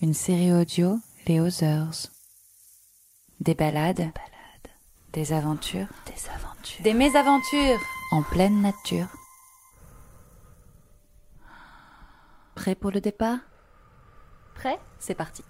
une série audio Les Others. Des balades, des aventures, des aventures, des mésaventures en pleine nature. Prêt pour le départ? Prêt? C'est parti.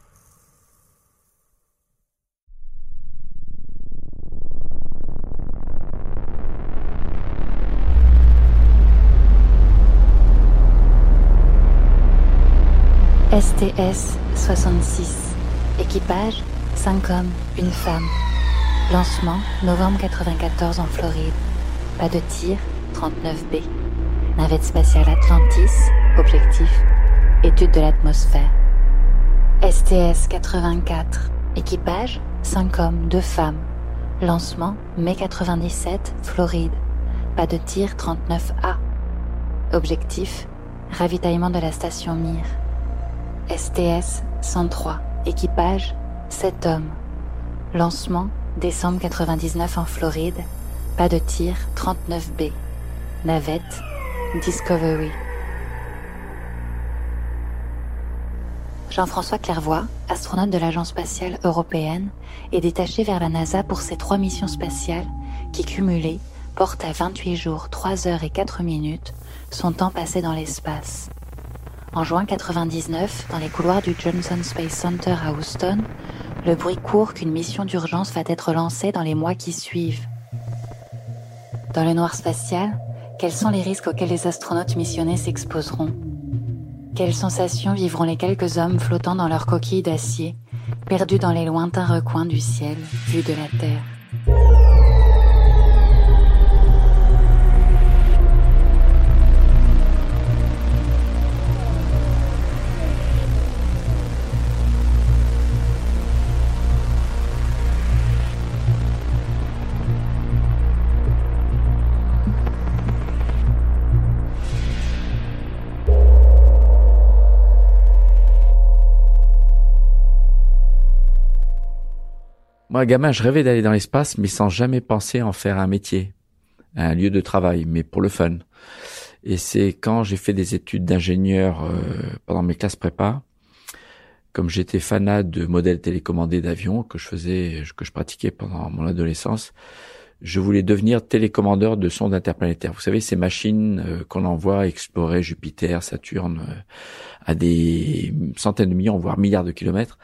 STS 66. Équipage 5 hommes, une femme. Lancement novembre 94 en Floride. Pas de tir 39B. Navette spatiale Atlantis. Objectif étude de l'atmosphère. STS 84. Équipage 5 hommes, 2 femmes. Lancement mai 97 Floride. Pas de tir 39A. Objectif ravitaillement de la station Mir. STS 103, équipage 7 hommes. Lancement décembre 99 en Floride. Pas de tir 39B. Navette Discovery. Jean-François Clairvoy, astronaute de l'Agence spatiale européenne, est détaché vers la NASA pour ses trois missions spatiales qui, cumulées, portent à 28 jours, 3 heures et 4 minutes son temps passé dans l'espace. En juin 99, dans les couloirs du Johnson Space Center à Houston, le bruit court qu'une mission d'urgence va être lancée dans les mois qui suivent. Dans le noir spatial, quels sont les risques auxquels les astronautes missionnés s'exposeront? Quelles sensations vivront les quelques hommes flottant dans leur coquille d'acier, perdus dans les lointains recoins du ciel, vus de la Terre? Moi, gamin, je rêvais d'aller dans l'espace, mais sans jamais penser en faire un métier, un lieu de travail, mais pour le fun. Et c'est quand j'ai fait des études d'ingénieur euh, pendant mes classes prépa, comme j'étais fanat de modèles télécommandés d'avions que je faisais, que je pratiquais pendant mon adolescence, je voulais devenir télécommandeur de sondes interplanétaires. Vous savez, ces machines euh, qu'on envoie explorer Jupiter, Saturne, euh, à des centaines de millions, voire milliards de kilomètres.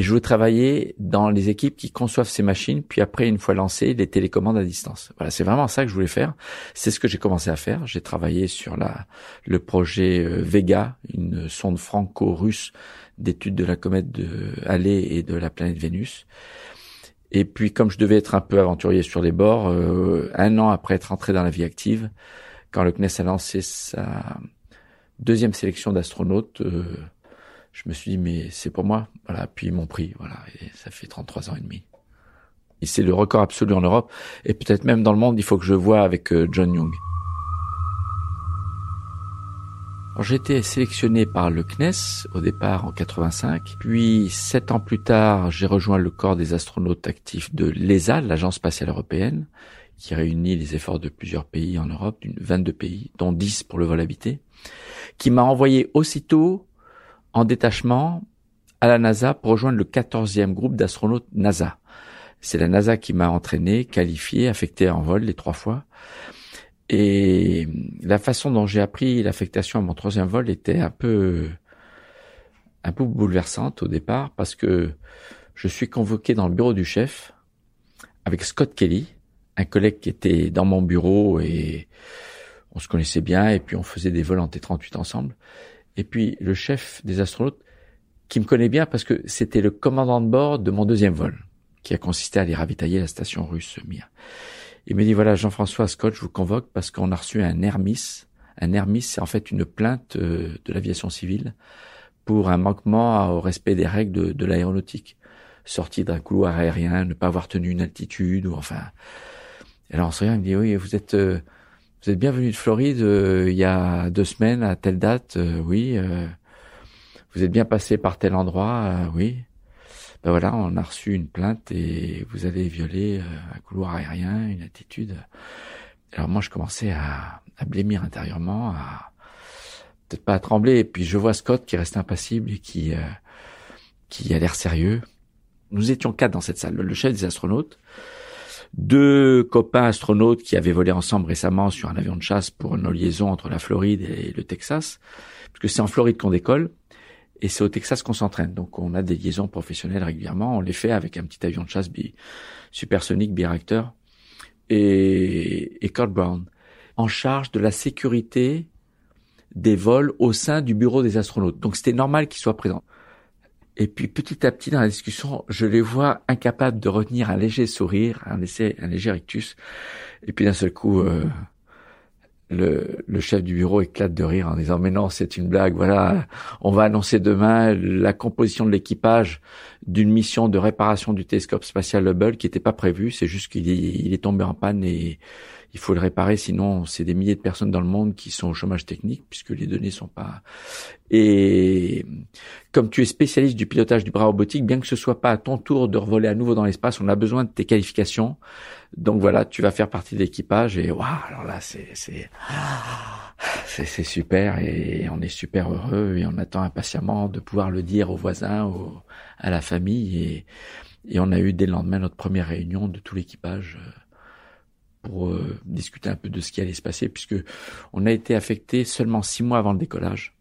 Et je voulais travailler dans les équipes qui conçoivent ces machines, puis après, une fois lancées, les télécommandes à distance. Voilà, c'est vraiment ça que je voulais faire. C'est ce que j'ai commencé à faire. J'ai travaillé sur la, le projet euh, Vega, une sonde franco-russe d'étude de la comète de Halley et de la planète Vénus. Et puis, comme je devais être un peu aventurier sur les bords, euh, un an après être entré dans la vie active, quand le CNES a lancé sa deuxième sélection d'astronautes, euh, je me suis dit mais c'est pour moi. Voilà puis ils m'ont pris voilà et ça fait 33 ans et demi. Et c'est le record absolu en Europe. Et peut-être même dans le monde il faut que je vois avec euh, John Young. J'ai été sélectionné par le CNES au départ en 85, puis sept ans plus tard, j'ai rejoint le corps des astronautes actifs de l'ESA, l'Agence spatiale européenne, qui réunit les efforts de plusieurs pays en Europe, d'une 22 pays, dont 10 pour le vol habité, qui m'a envoyé aussitôt en détachement à la NASA pour rejoindre le 14e groupe d'astronautes NASA. C'est la NASA qui m'a entraîné, qualifié, affecté en vol les trois fois. Et la façon dont j'ai appris l'affectation à mon troisième vol était un peu, un peu bouleversante au départ parce que je suis convoqué dans le bureau du chef avec Scott Kelly, un collègue qui était dans mon bureau et on se connaissait bien et puis on faisait des vols en T38 ensemble et puis le chef des astronautes qui me connaît bien parce que c'était le commandant de bord de mon deuxième vol, qui a consisté à aller ravitailler la station russe Mir. Il me dit voilà Jean-François Scott, je vous convoque parce qu'on a reçu un Hermis. Un Hermis, c'est en fait une plainte euh, de l'aviation civile pour un manquement au respect des règles de, de l'aéronautique. Sorti d'un couloir aérien, ne pas avoir tenu une altitude, ou enfin. Et alors, on se il me dit, oui, vous êtes, euh, vous êtes bien venu de Floride euh, il y a deux semaines à telle date, euh, oui. vous êtes bien passé par tel endroit, oui. Ben voilà, on a reçu une plainte et vous avez violé un couloir aérien, une altitude. Alors moi, je commençais à, à blêmir intérieurement, à peut-être pas à trembler. Et puis je vois Scott qui reste impassible et qui qui a l'air sérieux. Nous étions quatre dans cette salle. Le chef des astronautes, deux copains astronautes qui avaient volé ensemble récemment sur un avion de chasse pour une liaison entre la Floride et le Texas, parce que c'est en Floride qu'on décolle et c'est au Texas qu'on s'entraîne. Donc on a des liaisons professionnelles régulièrement. On les fait avec un petit avion de chasse bi supersonique biréacteur et, et Kurt Brown en charge de la sécurité des vols au sein du bureau des astronautes. Donc c'était normal qu'il soit présent. Et puis petit à petit dans la discussion, je les vois incapables de retenir un léger sourire, un, léger, un léger rictus. Et puis d'un seul coup, euh, le, le, chef du bureau éclate de rire en disant mais non c'est une blague voilà on va annoncer demain la composition de l'équipage d'une mission de réparation du télescope spatial Hubble qui n'était pas prévue c'est juste qu'il est, il est tombé en panne et il faut le réparer, sinon c'est des milliers de personnes dans le monde qui sont au chômage technique puisque les données sont pas. Et comme tu es spécialiste du pilotage du bras robotique, bien que ce soit pas à ton tour de revoler à nouveau dans l'espace, on a besoin de tes qualifications. Donc voilà, tu vas faire partie de l'équipage et waouh, alors là c'est c'est c'est super et on est super heureux et on attend impatiemment de pouvoir le dire aux voisins, à la famille et et on a eu dès le lendemain notre première réunion de tout l'équipage pour euh, discuter un peu de ce qui allait se passer, puisque on a été affecté seulement six mois avant le décollage.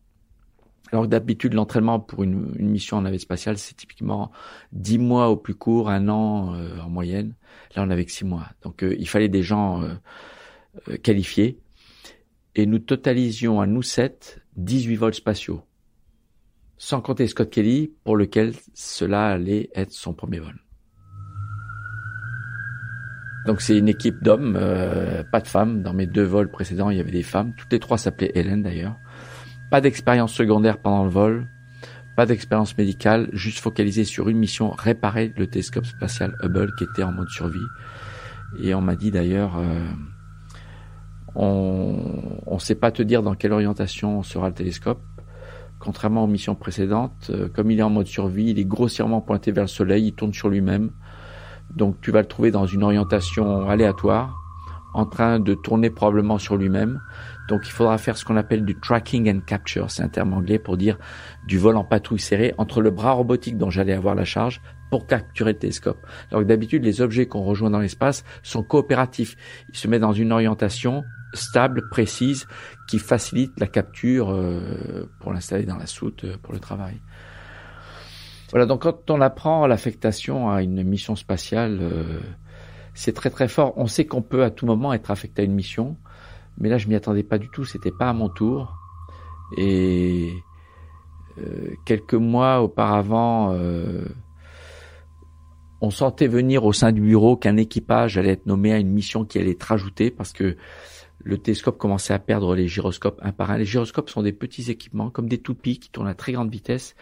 Alors d'habitude, l'entraînement pour une, une, mission en navette spatiale, c'est typiquement dix mois au plus court, un an euh, en moyenne. Là, on avait que six mois. Donc, euh, il fallait des gens qualifiés. Et nous totalisions à nous sept 18 vols spatiaux. Sans compter Scott Kelly, pour lequel cela allait être son premier vol. Donc c'est une équipe d'hommes, euh, pas de femmes. Dans mes deux vols précédents, il y avait des femmes. Toutes les trois s'appelaient Hélène d'ailleurs. Pas d'expérience secondaire pendant le vol, pas d'expérience médicale, juste focalisé sur une mission, réparer le télescope spatial Hubble qui était en mode survie. Et on m'a dit d'ailleurs, euh, on ne sait pas te dire dans quelle orientation sera le télescope. Contrairement aux missions précédentes, euh, comme il est en mode survie, il est grossièrement pointé vers le Soleil, il tourne sur lui-même. Donc tu vas le trouver dans une orientation aléatoire, en train de tourner probablement sur lui-même. Donc il faudra faire ce qu'on appelle du tracking and capture, c'est un terme anglais pour dire du vol en patrouille serrée entre le bras robotique dont j'allais avoir la charge pour capturer le télescope. Donc d'habitude les objets qu'on rejoint dans l'espace sont coopératifs. Ils se mettent dans une orientation stable, précise, qui facilite la capture euh, pour l'installer dans la soute euh, pour le travail. Voilà, donc quand on apprend l'affectation à une mission spatiale, euh, c'est très très fort. On sait qu'on peut à tout moment être affecté à une mission, mais là je m'y attendais pas du tout, c'était pas à mon tour. Et euh, quelques mois auparavant, euh, on sentait venir au sein du bureau qu'un équipage allait être nommé à une mission qui allait être rajoutée parce que le télescope commençait à perdre les gyroscopes un par un. Les gyroscopes sont des petits équipements, comme des toupies qui tournent à très grande vitesse.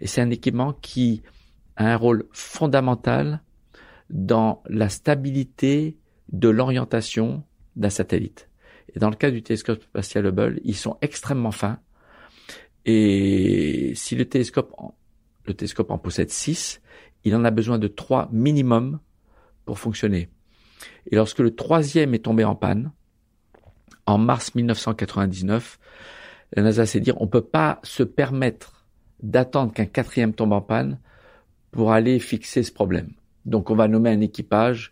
Et c'est un équipement qui a un rôle fondamental dans la stabilité de l'orientation d'un satellite. Et dans le cas du télescope spatial Hubble, ils sont extrêmement fins. Et si le télescope, le télescope en possède 6, il en a besoin de 3 minimum pour fonctionner. Et lorsque le troisième est tombé en panne, en mars 1999, la NASA s'est dit on peut pas se permettre d'attendre qu'un quatrième tombe en panne pour aller fixer ce problème. Donc on va nommer un équipage,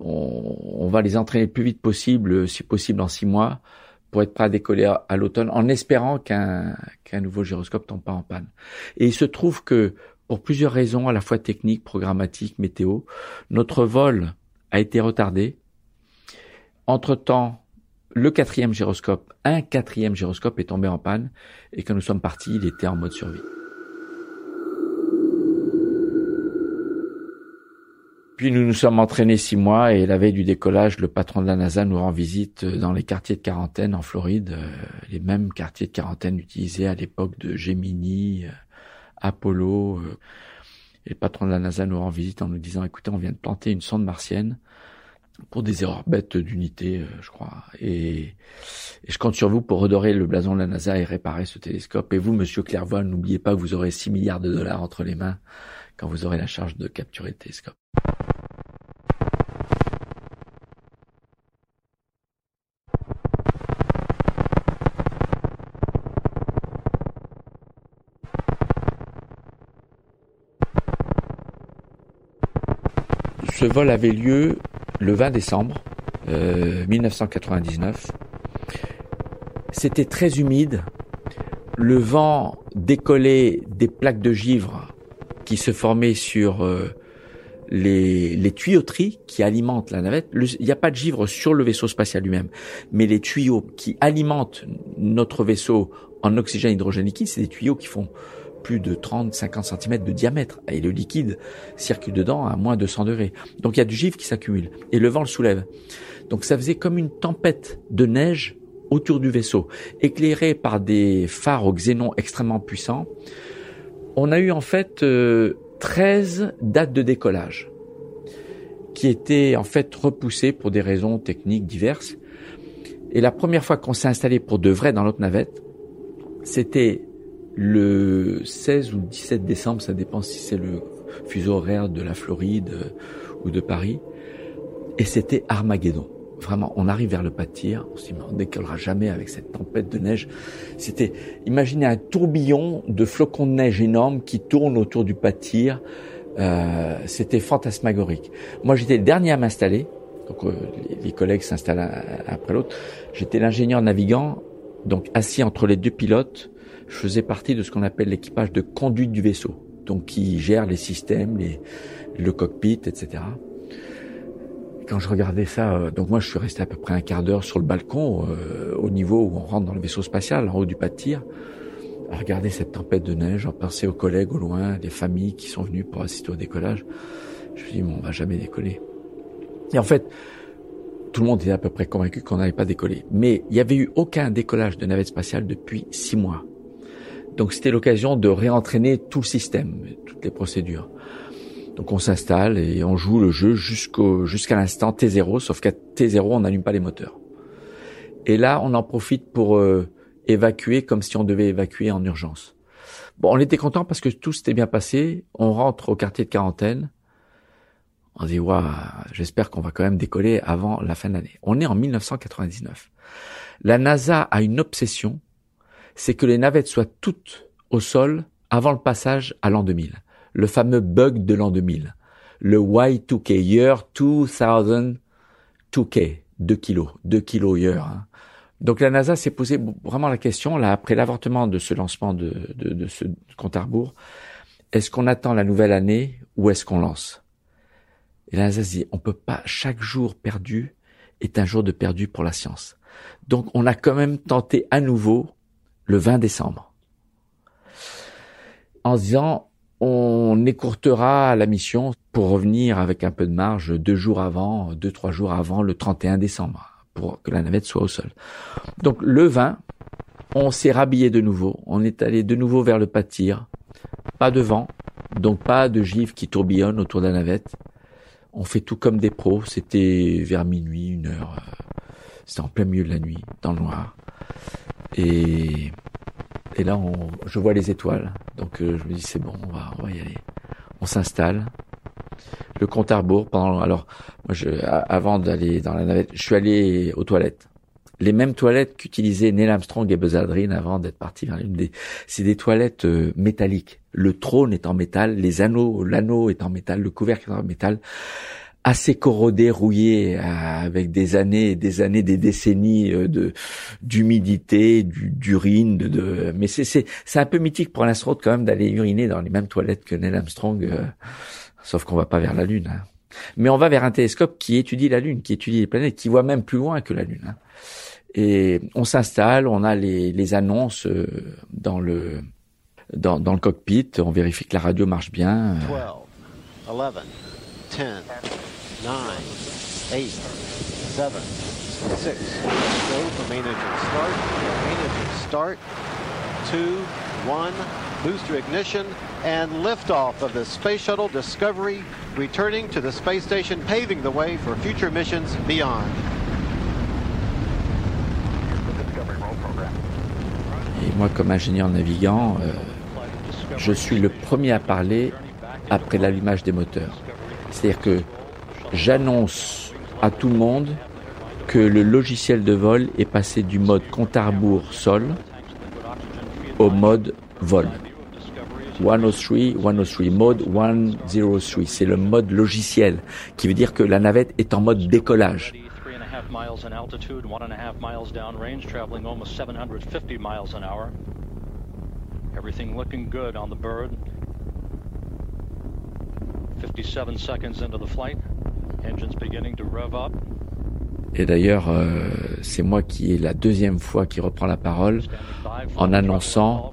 on, va les entraîner le plus vite possible, si possible en six mois, pour être prêt à décoller à, l'automne, en espérant qu'un qu'un nouveau gyroscope tombe pas en panne. Et il se trouve que pour plusieurs raisons, à la fois techniques, programmatiques, météo, notre vol a été retardé. Entre-temps, le quatrième gyroscope, un quatrième gyroscope est tombé en panne et quand nous sommes partis, il était en mode survie. Puis nous nous sommes entraînés six mois et la veille du décollage, le patron de la NASA nous rend visite dans les quartiers de quarantaine en Floride, euh, les mêmes quartiers de quarantaine utilisés à l'époque de Gemini, euh, Apollo. Euh, et le patron de la NASA nous rend visite en nous disant, écoutez, on vient de planter une sonde martienne pour des erreurs bêtes d'unité, euh, je crois. Et, je compte sur vous pour redorer le blason de la NASA et réparer ce télescope. Et vous, monsieur Clairvoy, n'oubliez pas que vous aurez 6 milliards de dollars entre les mains quand vous aurez la charge de capturer le télescope. Ce vol avait lieu le 20 décembre 1999. Euh, C'était très humide. Le vent décollait des plaques de givre qui se formaient sur euh, les, les, tuyauteries qui alimentent la navette. Il n'y a pas de givre sur le vaisseau spatial lui-même, mais les tuyaux qui alimentent notre vaisseau en oxygène hydrogène liquide, c'est des tuyaux qui font plus de 30-50 cm de diamètre et le liquide circule dedans à moins de 100 degrés. Donc il y a du givre qui s'accumule et le vent le soulève. Donc ça faisait comme une tempête de neige autour du vaisseau, éclairé par des phares au xénon extrêmement puissants. On a eu en fait 13 euh, dates de décollage qui étaient en fait repoussées pour des raisons techniques diverses. Et la première fois qu'on s'est installé pour de vrai dans notre navette, c'était le 16 ou 17 décembre, ça dépend si c'est le fuseau horaire de la Floride euh, ou de Paris. Et c'était Armageddon. Vraiment, on arrive vers le pas de tir, on mais on décollera jamais avec cette tempête de neige. C'était, imaginez un tourbillon de flocons de neige énormes qui tournent autour du pas de tir. Euh, c'était fantasmagorique. Moi, j'étais le dernier à m'installer. Donc, euh, les, collègues s'installent après l'autre. J'étais l'ingénieur navigant, donc assis entre les deux pilotes je faisais partie de ce qu'on appelle l'équipage de conduite du vaisseau, donc qui gère les systèmes, les, le cockpit, etc. Quand je regardais ça, euh, donc moi je suis resté à peu près un quart d'heure sur le balcon, euh, au niveau où on rentre dans le vaisseau spatial, en haut du pas de tir, à regarder cette tempête de neige, en pensais aux collègues au loin, des familles qui sont venues pour assister au décollage. Je me dit, bon, on va jamais décoller. Et en fait, tout le monde était à peu près convaincu qu'on n'allait pas décoller. Mais il n'y avait eu aucun décollage de navette spatiale depuis six mois. Donc c'était l'occasion de réentraîner tout le système, toutes les procédures. Donc on s'installe et on joue le jeu jusqu'au jusqu'à l'instant T0, sauf qu'à T0 on n'allume pas les moteurs. Et là on en profite pour euh, évacuer comme si on devait évacuer en urgence. Bon, on était content parce que tout s'était bien passé. On rentre au quartier de quarantaine. On dit waouh, j'espère qu'on va quand même décoller avant la fin de l'année. On est en 1999. La NASA a une obsession c'est que les navettes soient toutes au sol avant le passage à l'an 2000. Le fameux bug de l'an 2000. Le Y2K, year 2000, 2K, 2 kilos, 2 kilos year. Hein. Donc la NASA s'est posé vraiment la question, là, après l'avortement de ce lancement de, de, ce compte à rebours, est-ce qu'on attend la nouvelle année ou est-ce qu'on lance? Et la NASA dit, on peut pas, chaque jour perdu est un jour de perdu pour la science. Donc on a quand même tenté à nouveau le 20 décembre. En disant, on écourtera la mission pour revenir avec un peu de marge deux jours avant, deux, trois jours avant le 31 décembre, pour que la navette soit au sol. Donc le 20, on s'est rhabillé de nouveau, on est allé de nouveau vers le pas de tir, pas de vent, donc pas de givre qui tourbillonne autour de la navette. On fait tout comme des pros, c'était vers minuit, une heure, euh, c'était en plein milieu de la nuit, dans le noir. Et, et là, on, je vois les étoiles. Donc euh, je me dis c'est bon, on va, on va y aller. On s'installe. Le compte à rebours. Pendant, alors, moi, je, avant d'aller dans la navette, je suis allé aux toilettes. Les mêmes toilettes qu'utilisaient Neil Armstrong et Buzz Aldrin avant d'être partis vers l'une des. C'est des toilettes euh, métalliques. Le trône est en métal, les anneaux, l'anneau est en métal, le couvercle est en métal assez corrodé, rouillé, euh, avec des années, des années, des décennies euh, de d'humidité, d'urine, de, de, mais c'est c'est un peu mythique pour un quand même d'aller uriner dans les mêmes toilettes que Neil Armstrong, euh, sauf qu'on va pas vers la Lune. Hein. Mais on va vers un télescope qui étudie la Lune, qui étudie les planètes, qui voit même plus loin que la Lune. Hein. Et on s'installe, on a les, les annonces dans le dans, dans le cockpit, on vérifie que la radio marche bien. 12, 11, 10, nine, eight, seven, six. Go for main engine start. Main engine start. Two, one. booster ignition, and liftoff of the Space Shuttle Discovery, returning to the space station, paving the way for future missions beyond. Et moi, comme ingénieur navigant, euh, je suis le premier à parler après l'allumage des moteurs. C'est-à-dire que j'annonce à tout le monde que le logiciel de vol est passé du mode compte à rebours sol au mode vol. 103, 103, mode 103. C'est le mode logiciel qui veut dire que la navette est en mode décollage. Everything looking good on the bird. 57 seconds into the flight. Et d'ailleurs, euh, c'est moi qui est la deuxième fois qui reprend la parole en annonçant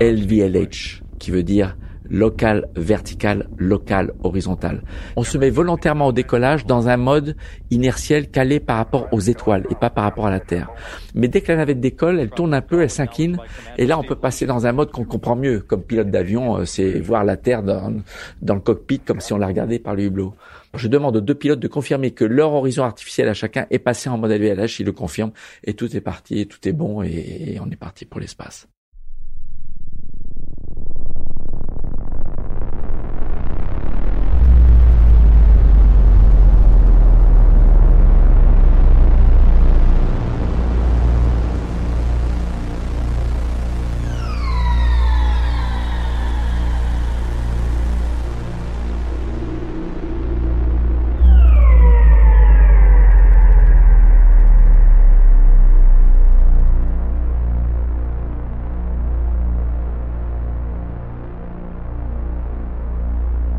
LVLH, qui veut dire local vertical, local horizontal. On se met volontairement au décollage dans un mode inertiel calé par rapport aux étoiles et pas par rapport à la Terre. Mais dès que la navette décolle, elle tourne un peu, elle s'incline et là on peut passer dans un mode qu'on comprend mieux. Comme pilote d'avion, euh, c'est voir la Terre dans, dans le cockpit comme si on la regardait par le hublot. Je demande aux deux pilotes de confirmer que leur horizon artificiel à chacun est passé en mode LVLH, ils le confirment et tout est parti, tout est bon et on est parti pour l'espace.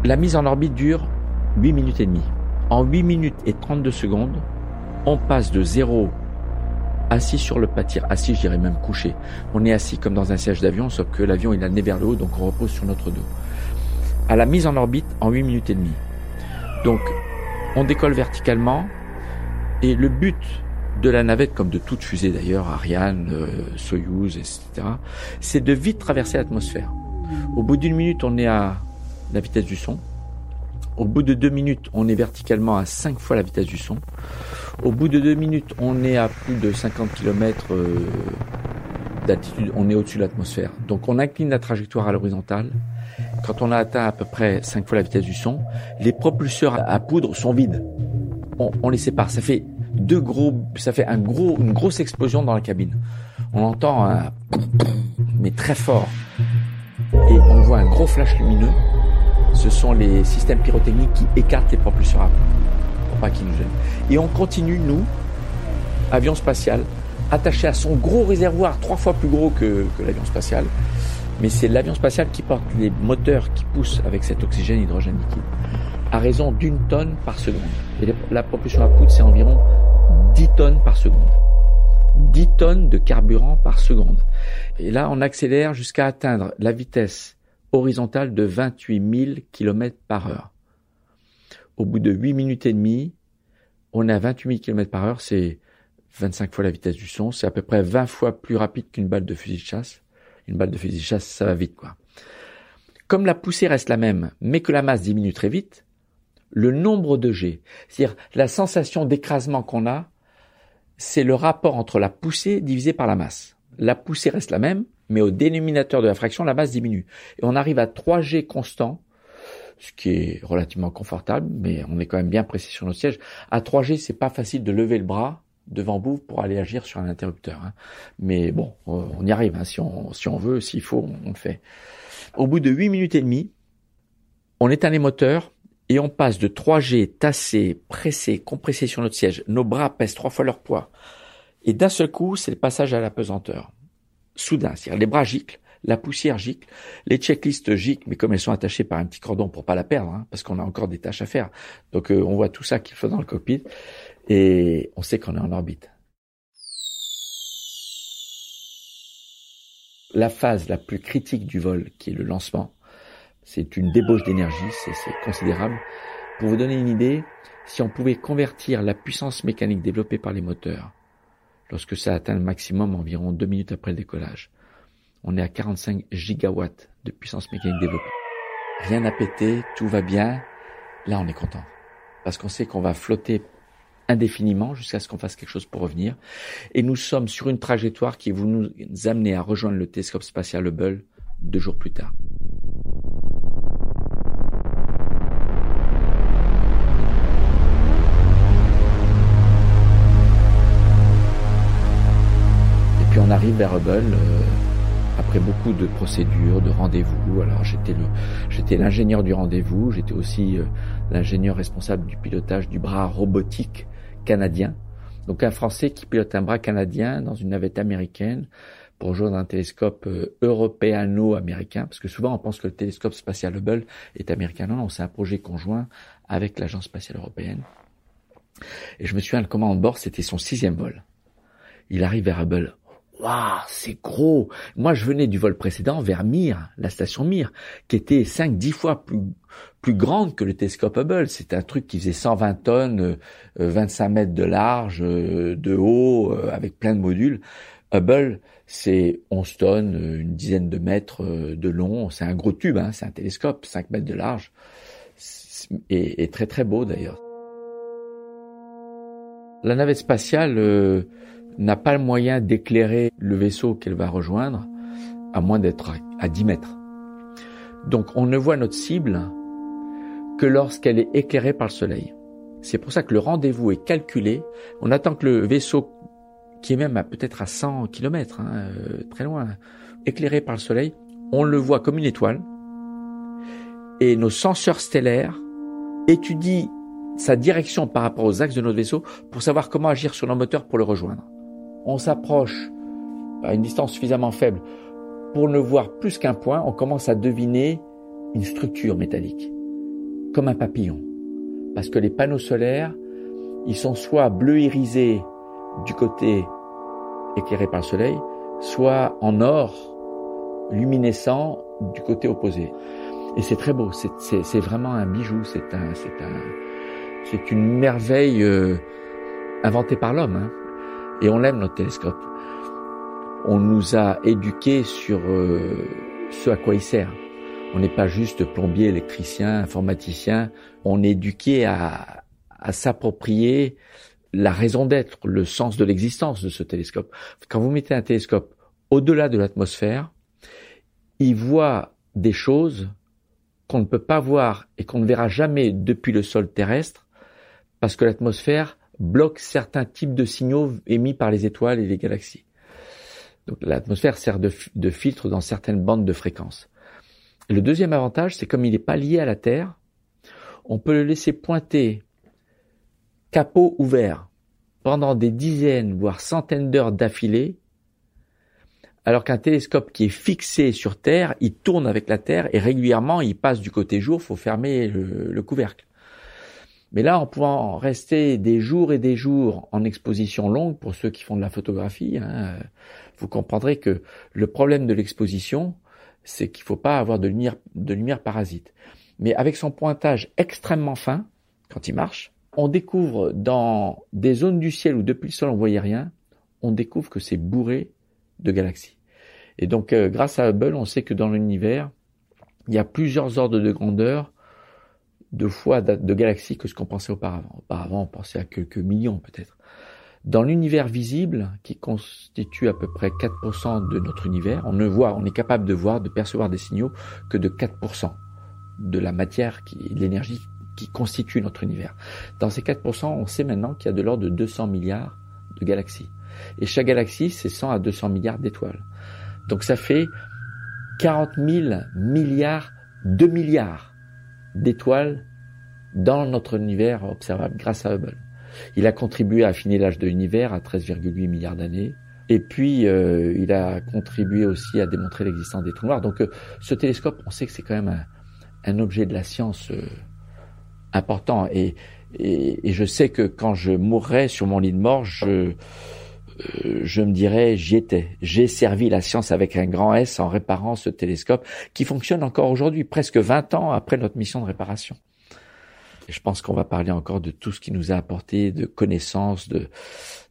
La mise en orbite dure 8 minutes et demie. En 8 minutes et 32 secondes, on passe de zéro assis sur le pâtir, assis, je dirais même couché. On est assis comme dans un siège d'avion, sauf que l'avion il a vers le haut, donc on repose sur notre dos. À la mise en orbite en 8 minutes et demie. Donc, on décolle verticalement, et le but de la navette, comme de toute fusée d'ailleurs, Ariane, euh, Soyuz, etc., c'est de vite traverser l'atmosphère. Au bout d'une minute, on est à la vitesse du son. Au bout de deux minutes, on est verticalement à cinq fois la vitesse du son. Au bout de deux minutes, on est à plus de 50 km euh, d'altitude, on est au-dessus de l'atmosphère. Donc on incline la trajectoire à l'horizontale. Quand on a atteint à peu près cinq fois la vitesse du son, les propulseurs à poudre sont vides. On, les sépare. Ça fait deux gros, ça fait un gros, une grosse explosion dans la cabine. On entend un mais très fort. Et on voit un gros flash lumineux ce sont les systèmes pyrotechniques qui écartent les propulseurs à pour pas qu'ils nous gênent. Et on continue, nous, avion spatial, attaché à son gros réservoir, trois fois plus gros que, l'avion spatial. Mais c'est l'avion spatial qui porte les moteurs qui poussent avec cet oxygène hydrogène liquide à raison d'une tonne par seconde. Et la propulsion à poudre, c'est environ 10 tonnes par seconde. 10 tonnes de carburant par seconde. Et là, on accélère jusqu'à atteindre la vitesse horizontale de 28 000 km par heure. Au bout de 8 minutes et demie, on est à 28 000 km par heure, c'est 25 fois la vitesse du son, c'est à peu près 20 fois plus rapide qu'une balle de fusil de chasse. Une balle de fusil de chasse, ça va vite, quoi. Comme la poussée reste la même, mais que la masse diminue très vite, le nombre de G, c'est-à-dire la sensation d'écrasement qu'on a, c'est le rapport entre la poussée divisée par la masse. La poussée reste la même, mais au dénominateur de la fraction, la masse diminue. Et on arrive à 3G constant, ce qui est relativement confortable, mais on est quand même bien pressé sur nos sièges. À 3G, c'est pas facile de lever le bras devant vous pour aller agir sur un interrupteur. Hein. Mais bon, on y arrive. Hein. Si, on, si on veut, s'il faut, on le fait. Au bout de 8 minutes et demie, on éteint les moteurs et on passe de 3G tassé, pressé, compressé sur notre siège. Nos bras pèsent trois fois leur poids. Et d'un seul coup, c'est le passage à la pesanteur soudain. C'est-à-dire les bras giclent, la poussière gicle, les checklists giclent, mais comme elles sont attachées par un petit cordon pour pas la perdre, hein, parce qu'on a encore des tâches à faire. Donc euh, on voit tout ça qu'il faut dans le cockpit et on sait qu'on est en orbite. La phase la plus critique du vol, qui est le lancement, c'est une débauche d'énergie, c'est considérable. Pour vous donner une idée, si on pouvait convertir la puissance mécanique développée par les moteurs lorsque ça atteint le maximum environ deux minutes après le décollage. On est à 45 gigawatts de puissance mécanique développée. Rien n'a pété, tout va bien. Là, on est content. Parce qu'on sait qu'on va flotter indéfiniment jusqu'à ce qu'on fasse quelque chose pour revenir. Et nous sommes sur une trajectoire qui vous nous amener à rejoindre le télescope spatial Hubble deux jours plus tard. On arrive vers Hubble. Euh, après beaucoup de procédures, de rendez-vous. Alors j'étais l'ingénieur du rendez-vous, j'étais aussi euh, l'ingénieur responsable du pilotage du bras robotique canadien. Donc un Français qui pilote un bras canadien dans une navette américaine pour rejoindre un télescope euh, européano-américain, parce que souvent on pense que le télescope spatial Hubble est américain. Non, non, c'est un projet conjoint avec l'agence spatiale européenne. Et je me souviens, le commandant de bord, c'était son sixième vol. Il arrive vers Hubble. Waouh, c'est gros. Moi, je venais du vol précédent vers Mir, la station Mir, qui était 5-10 fois plus, plus grande que le télescope Hubble. C'était un truc qui faisait 120 tonnes, 25 euh, mètres de large, euh, de haut, euh, avec plein de modules. Hubble, c'est 11 tonnes, une dizaine de mètres de long. C'est un gros tube, hein, c'est un télescope, 5 mètres de large. Et, et très très beau d'ailleurs. La navette spatiale n'a pas le moyen d'éclairer le vaisseau qu'elle va rejoindre, à moins d'être à 10 mètres. Donc on ne voit notre cible que lorsqu'elle est éclairée par le soleil. C'est pour ça que le rendez-vous est calculé. On attend que le vaisseau, qui est même peut-être à 100 km, hein, euh, très loin, éclairé par le soleil, on le voit comme une étoile. Et nos senseurs stellaires étudient sa direction par rapport aux axes de notre vaisseau pour savoir comment agir sur nos moteurs pour le rejoindre on s'approche à une distance suffisamment faible pour ne voir plus qu'un point, on commence à deviner une structure métallique, comme un papillon. Parce que les panneaux solaires, ils sont soit bleu irisé du côté éclairé par le soleil, soit en or luminescent du côté opposé. Et c'est très beau, c'est vraiment un bijou, c'est un, c'est un, c'est une merveille euh, inventée par l'homme. Hein et on l'aime notre télescope. On nous a éduqués sur euh, ce à quoi il sert. On n'est pas juste plombier, électricien, informaticien. On est éduqué à, à s'approprier la raison d'être, le sens de l'existence de ce télescope. Quand vous mettez un télescope au-delà de l'atmosphère, il voit des choses qu'on ne peut pas voir et qu'on ne verra jamais depuis le sol terrestre, parce que l'atmosphère bloque certains types de signaux émis par les étoiles et les galaxies. Donc l'atmosphère sert de, filtre dans certaines bandes de fréquences. le deuxième avantage, c'est comme il n'est pas lié à la Terre, on peut le laisser pointer capot ouvert pendant des dizaines, voire centaines d'heures d'affilée, alors qu'un télescope qui est fixé sur Terre, il tourne avec la Terre et régulièrement il passe du côté jour, faut fermer le couvercle. Mais là, en pouvant rester des jours et des jours en exposition longue, pour ceux qui font de la photographie, hein, vous comprendrez que le problème de l'exposition, c'est qu'il ne faut pas avoir de lumière, de lumière parasite. Mais avec son pointage extrêmement fin, quand il marche, on découvre dans des zones du ciel où depuis le sol on voyait rien, on découvre que c'est bourré de galaxies. Et donc, euh, grâce à Hubble, on sait que dans l'univers, il y a plusieurs ordres de grandeur deux fois de galaxies que ce qu'on pensait auparavant. Auparavant, on pensait à quelques millions peut-être. Dans l'univers visible, qui constitue à peu près 4% de notre univers, on ne voit, on est capable de voir, de percevoir des signaux que de 4% de la matière, qui, de l'énergie qui constitue notre univers. Dans ces 4%, on sait maintenant qu'il y a de l'ordre de 200 milliards de galaxies. Et chaque galaxie, c'est 100 à 200 milliards d'étoiles. Donc ça fait 40 000 milliards de milliards d'étoiles dans notre univers observable grâce à Hubble. Il a contribué à affiner l'âge de l'univers à 13,8 milliards d'années. Et puis, euh, il a contribué aussi à démontrer l'existence des trous noirs. Donc, euh, ce télescope, on sait que c'est quand même un, objet de la science euh, important. Et, et, et, je sais que quand je mourrai sur mon lit de mort, je, je me dirais, j'y étais. J'ai servi la science avec un grand S en réparant ce télescope qui fonctionne encore aujourd'hui, presque 20 ans après notre mission de réparation. Et je pense qu'on va parler encore de tout ce qui nous a apporté de connaissances, de,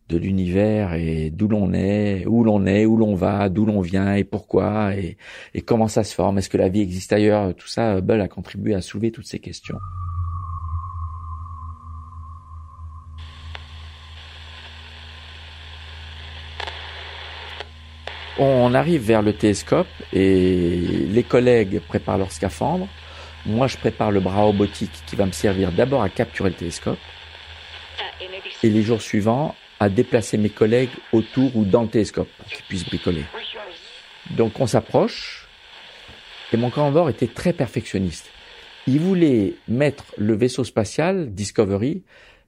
de l'univers et d'où l'on est, où l'on est, où l'on va, d'où l'on vient et pourquoi et, et, comment ça se forme. Est-ce que la vie existe ailleurs? Tout ça, Hubble a contribué à soulever toutes ces questions. On arrive vers le télescope et les collègues préparent leur scaphandre. Moi, je prépare le bras robotique qui va me servir d'abord à capturer le télescope et les jours suivants à déplacer mes collègues autour ou dans le télescope pour qu'ils puissent bricoler. Donc on s'approche et mon commandant était très perfectionniste. Il voulait mettre le vaisseau spatial Discovery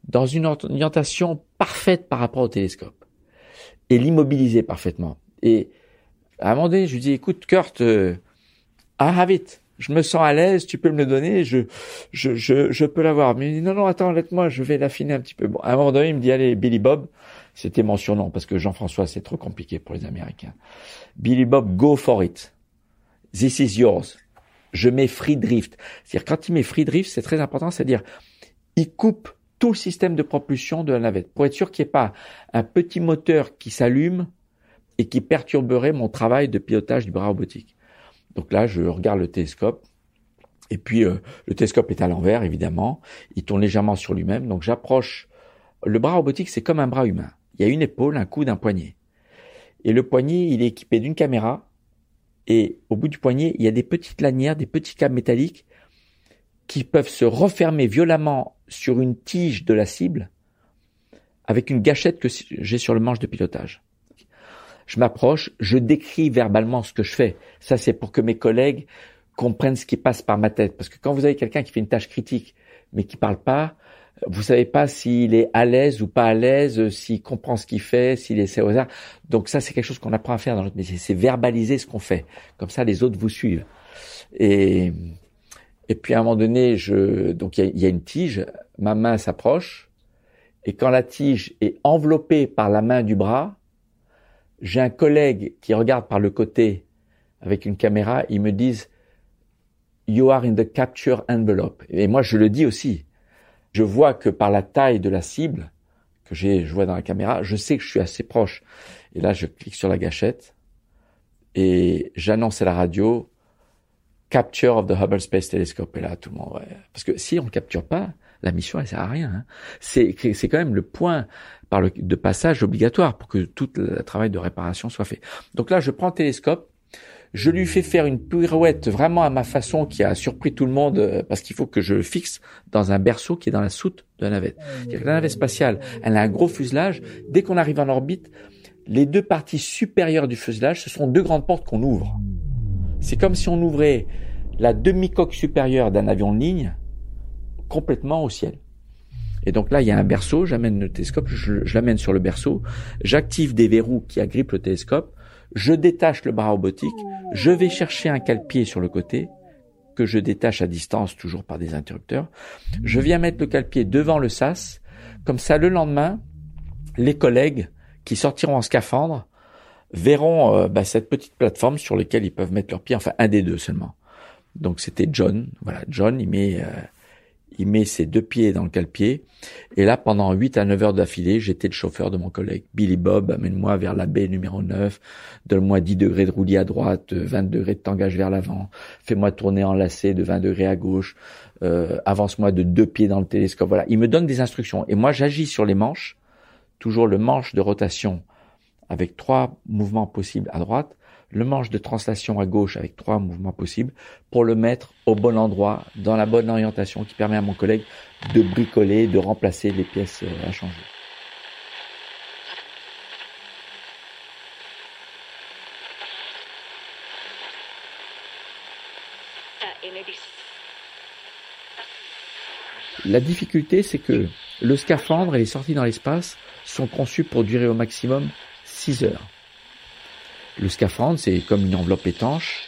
dans une orientation parfaite par rapport au télescope et l'immobiliser parfaitement. Et à un moment donné, je lui dis, écoute, Kurt, euh, I have it. Je me sens à l'aise, tu peux me le donner, je, je, je, je peux l'avoir. Mais il dit, non, non, attends, laisse-moi, je vais l'affiner un petit peu. Bon, à un moment donné, il me dit, allez, Billy Bob, c'était mon surnom, parce que Jean-François, c'est trop compliqué pour les Américains. Billy Bob, go for it. This is yours. Je mets free drift. C'est-à-dire, quand il met free drift, c'est très important, c'est-à-dire, il coupe tout le système de propulsion de la navette pour être sûr qu'il n'y ait pas un petit moteur qui s'allume et qui perturberait mon travail de pilotage du bras robotique. Donc là, je regarde le télescope. Et puis, euh, le télescope est à l'envers, évidemment. Il tourne légèrement sur lui-même. Donc, j'approche. Le bras robotique, c'est comme un bras humain. Il y a une épaule, un coude, un poignet. Et le poignet, il est équipé d'une caméra. Et au bout du poignet, il y a des petites lanières, des petits câbles métalliques qui peuvent se refermer violemment sur une tige de la cible avec une gâchette que j'ai sur le manche de pilotage je m'approche, je décris verbalement ce que je fais. Ça, c'est pour que mes collègues comprennent ce qui passe par ma tête. Parce que quand vous avez quelqu'un qui fait une tâche critique, mais qui parle pas, vous savez pas s'il est à l'aise ou pas à l'aise, s'il comprend ce qu'il fait, s'il essaie au hasard. Donc ça, c'est quelque chose qu'on apprend à faire dans notre métier. C'est verbaliser ce qu'on fait. Comme ça, les autres vous suivent. Et, et puis à un moment donné, je, donc il y a une tige, ma main s'approche, et quand la tige est enveloppée par la main du bras, j'ai un collègue qui regarde par le côté avec une caméra, ils me disent You are in the capture envelope. Et moi, je le dis aussi. Je vois que par la taille de la cible que j'ai, je vois dans la caméra, je sais que je suis assez proche. Et là, je clique sur la gâchette et j'annonce à la radio Capture of the Hubble Space Telescope. Et là, tout le monde, ouais. Parce que si on ne capture pas, la mission, elle sert à rien. Hein. C'est, c'est quand même le point par le, de passage obligatoire pour que tout le travail de réparation soit fait. Donc là, je prends le télescope, je lui fais faire une pirouette vraiment à ma façon qui a surpris tout le monde euh, parce qu'il faut que je le fixe dans un berceau qui est dans la soute de la navette. La navette spatiale, elle a un gros fuselage. Dès qu'on arrive en orbite, les deux parties supérieures du fuselage, ce sont deux grandes portes qu'on ouvre. C'est comme si on ouvrait la demi-coque supérieure d'un avion de ligne complètement au ciel. Et donc là, il y a un berceau, j'amène le télescope, je, l'amène sur le berceau, j'active des verrous qui agrippent le télescope, je détache le bras robotique, je vais chercher un cale-pied sur le côté, que je détache à distance, toujours par des interrupteurs. Je viens mettre le cale-pied devant le sas, comme ça le lendemain, les collègues qui sortiront en scaphandre verront euh, bah, cette petite plateforme sur laquelle ils peuvent mettre leurs pieds, enfin un des deux seulement. Donc c'était John, voilà, John, il met... Euh, il met ses deux pieds dans le cale-pied. Et là, pendant 8 à 9 heures d'affilée, j'étais le chauffeur de mon collègue. Billy Bob, amène-moi vers la baie numéro 9, donne-moi 10 degrés de roulis à droite, 20 degrés de tangage vers l'avant, fais-moi tourner en lacet de 20 degrés à gauche, euh, avance-moi de deux pieds dans le télescope. Voilà, il me donne des instructions. Et moi, j'agis sur les manches, toujours le manche de rotation avec trois mouvements possibles à droite, le manche de translation à gauche avec trois mouvements possibles pour le mettre au bon endroit, dans la bonne orientation qui permet à mon collègue de bricoler, de remplacer les pièces euh, à changer. La difficulté, c'est que le scaphandre et les sorties dans l'espace sont conçus pour durer au maximum 6 heures. Le scaphandre, c'est comme une enveloppe étanche,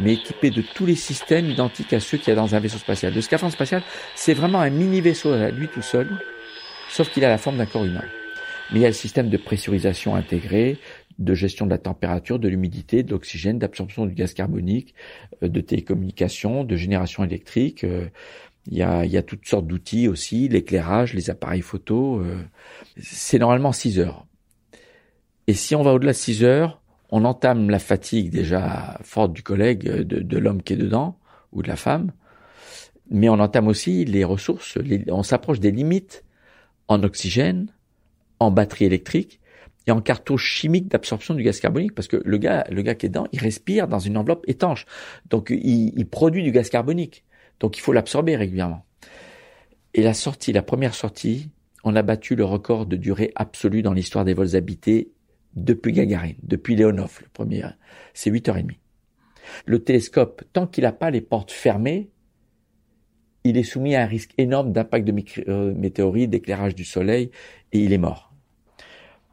mais équipé de tous les systèmes identiques à ceux qu'il y a dans un vaisseau spatial. Le scaphandre spatial, c'est vraiment un mini vaisseau à lui tout seul, sauf qu'il a la forme d'un corps humain. Mais il y a le système de pressurisation intégré, de gestion de la température, de l'humidité, de l'oxygène, d'absorption du gaz carbonique, euh, de télécommunication, de génération électrique, euh, Il y a, il y a toutes sortes d'outils aussi, l'éclairage, les appareils photo. Euh, c'est normalement 6 heures. Et si on va au-delà de 6 heures, on entame la fatigue déjà forte du collègue, de, de l'homme qui est dedans, ou de la femme, mais on entame aussi les ressources, on s'approche des limites en oxygène, en batterie électrique et en cartouche chimique d'absorption du gaz carbonique, parce que le gars, le gars qui est dedans, il respire dans une enveloppe étanche, donc il, il produit du gaz carbonique, donc il faut l'absorber régulièrement. Et la sortie, la première sortie, on a battu le record de durée absolue dans l'histoire des vols habités depuis Gagarine, depuis Leonov, le premier, c'est 8h30. Le télescope, tant qu'il n'a pas les portes fermées, il est soumis à un risque énorme d'impact de euh, météorites, d'éclairage du soleil, et il est mort.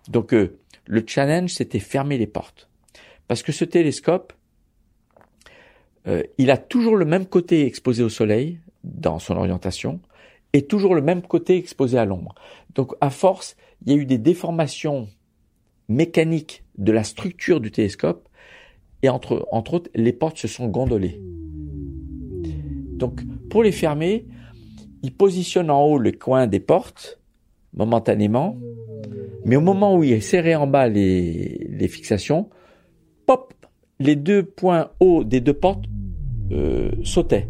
Donc euh, le challenge, c'était fermer les portes. Parce que ce télescope, euh, il a toujours le même côté exposé au soleil dans son orientation, et toujours le même côté exposé à l'ombre. Donc à force, il y a eu des déformations mécaniques de la structure du télescope, et entre, entre autres, les portes se sont gondolées. Donc, pour les fermer, il positionne en haut le coin des portes, momentanément, mais au moment où il serré en bas les, les fixations, pop, les deux points hauts des deux portes euh, sautaient.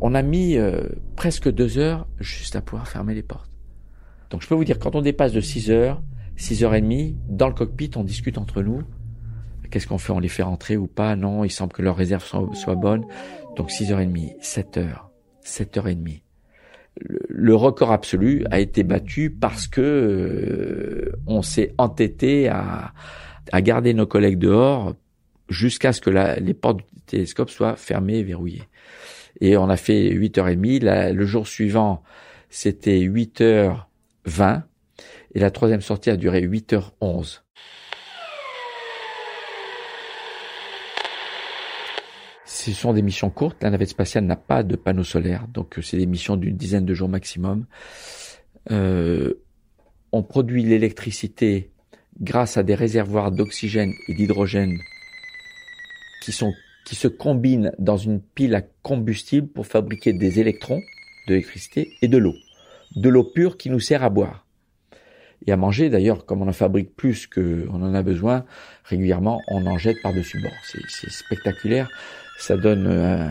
On a mis euh, presque deux heures juste à pouvoir fermer les portes. Donc je peux vous dire, quand on dépasse de 6 heures, 6 heures et demie, dans le cockpit, on discute entre nous. Qu'est-ce qu'on fait? On les fait rentrer ou pas? Non, il semble que leurs réserves soient, soient bonnes. Donc 6h30, 7h, 7h30. Le, le record absolu a été battu parce que euh, on s'est entêté à, à garder nos collègues dehors jusqu'à ce que la, les portes du télescope soient fermées et verrouillées. Et on a fait 8h30. La, le jour suivant, c'était 8h20. Et la troisième sortie a duré 8h11. Ce sont des missions courtes. La navette spatiale n'a pas de panneau solaire, donc euh, c'est des missions d'une dizaine de jours maximum. Euh, on produit l'électricité grâce à des réservoirs d'oxygène et d'hydrogène qui qui se combinent dans une pile à combustible pour fabriquer des électrons de l'électricité et de l'eau. De l'eau pure qui nous sert à boire. Et à manger, d'ailleurs, comme on en fabrique plus qu'on en a besoin, régulièrement, on en jette par-dessus bord. C'est spectaculaire ça donne euh,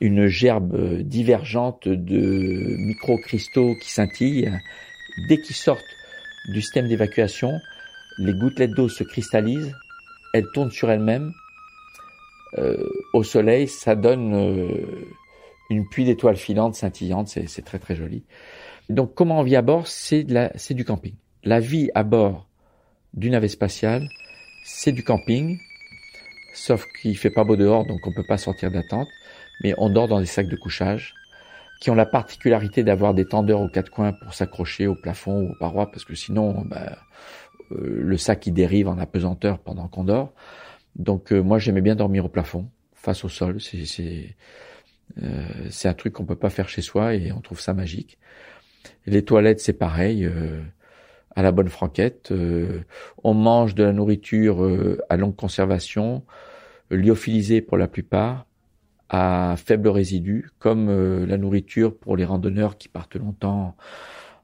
une gerbe divergente de microcristaux qui scintillent. Dès qu'ils sortent du système d'évacuation, les gouttelettes d'eau se cristallisent, elles tournent sur elles-mêmes. Euh, au soleil, ça donne euh, une pluie d'étoiles filantes, scintillantes, c'est très très joli. Donc comment on vit à bord? C'est du camping. La vie à bord du navette spatial, c'est du camping sauf qu'il fait pas beau dehors, donc on peut pas sortir d'attente, mais on dort dans des sacs de couchage qui ont la particularité d'avoir des tendeurs aux quatre coins pour s'accrocher au plafond ou aux parois, parce que sinon, bah, euh, le sac il dérive en apesanteur pendant qu'on dort. Donc euh, moi j'aimais bien dormir au plafond, face au sol. C'est euh, un truc qu'on peut pas faire chez soi et on trouve ça magique. Les toilettes c'est pareil à la bonne franquette. Euh, on mange de la nourriture euh, à longue conservation, lyophilisée pour la plupart, à faible résidu, comme euh, la nourriture pour les randonneurs qui partent longtemps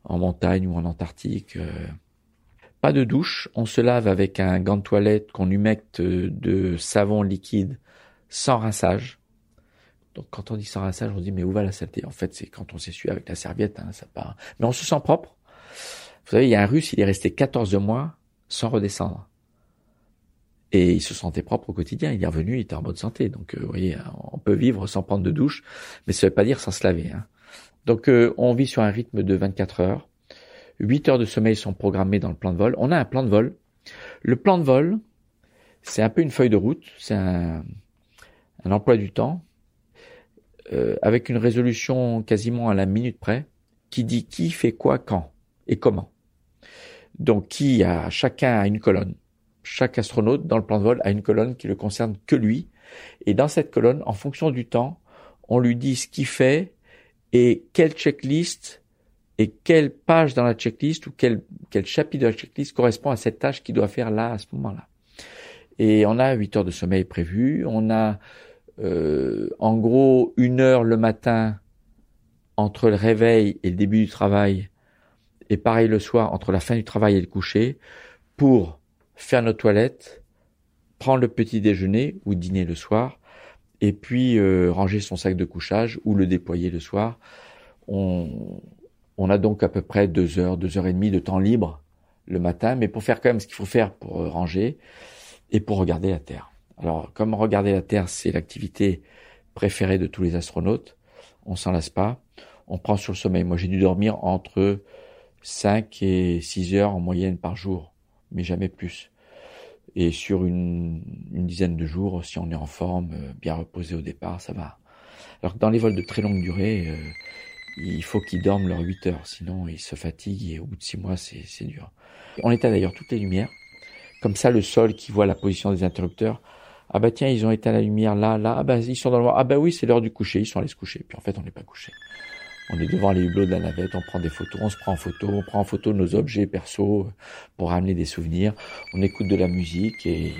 en montagne ou en Antarctique. Pas de douche, on se lave avec un gant de toilette qu'on humecte de savon liquide sans rinçage. Donc quand on dit sans rinçage, on dit mais où va la saleté? En fait, c'est quand on s'essuie avec la serviette, hein, ça part. Mais on se sent propre. Vous savez, il y a un Russe, il est resté 14 mois sans redescendre. Et il se sentait propre au quotidien. Il est revenu, il était en bonne santé. Donc, euh, vous voyez, on peut vivre sans prendre de douche, mais ça ne veut pas dire sans se laver. Hein. Donc, euh, on vit sur un rythme de 24 heures. 8 heures de sommeil sont programmées dans le plan de vol. On a un plan de vol. Le plan de vol, c'est un peu une feuille de route. C'est un, un emploi du temps euh, avec une résolution quasiment à la minute près qui dit qui fait quoi quand et comment. Donc qui a chacun a une colonne. Chaque astronaute dans le plan de vol a une colonne qui le concerne que lui. Et dans cette colonne, en fonction du temps, on lui dit ce qu'il fait et quelle checklist et quelle page dans la checklist ou quel, quel chapitre de la checklist correspond à cette tâche qu'il doit faire là à ce moment-là. Et on a 8 heures de sommeil prévues, on a euh, en gros une heure le matin entre le réveil et le début du travail, et pareil le soir entre la fin du travail et le coucher, pour faire nos toilettes, prendre le petit déjeuner ou dîner le soir, et puis euh, ranger son sac de couchage ou le déployer le soir. On, on a donc à peu près deux heures, deux heures et demie de temps libre le matin, mais pour faire quand même ce qu'il faut faire pour euh, ranger et pour regarder la Terre. Alors, comme regarder la Terre, c'est l'activité préférée de tous les astronautes, on s'en lasse pas. On prend sur le sommeil. Moi, j'ai dû dormir entre 5 et 6 heures en moyenne par jour, mais jamais plus. Et sur une, une dizaine de jours, si on est en forme, euh, bien reposé au départ, ça va. Alors que dans les vols de très longue durée, euh, il faut qu'ils dorment leurs 8 heures, sinon ils se fatiguent et au bout de 6 mois, c'est dur. On éteint d'ailleurs toutes les lumières. Comme ça, le sol qui voit la position des interrupteurs, ah bah tiens, ils ont éteint la lumière là, là, ah bah ils sont dans le noir, ah bah oui, c'est l'heure du coucher, ils sont allés se coucher. Puis en fait, on n'est pas couché. On est devant les hublots de la navette, on prend des photos, on se prend en photo, on prend en photo nos objets perso pour ramener des souvenirs, on écoute de la musique et,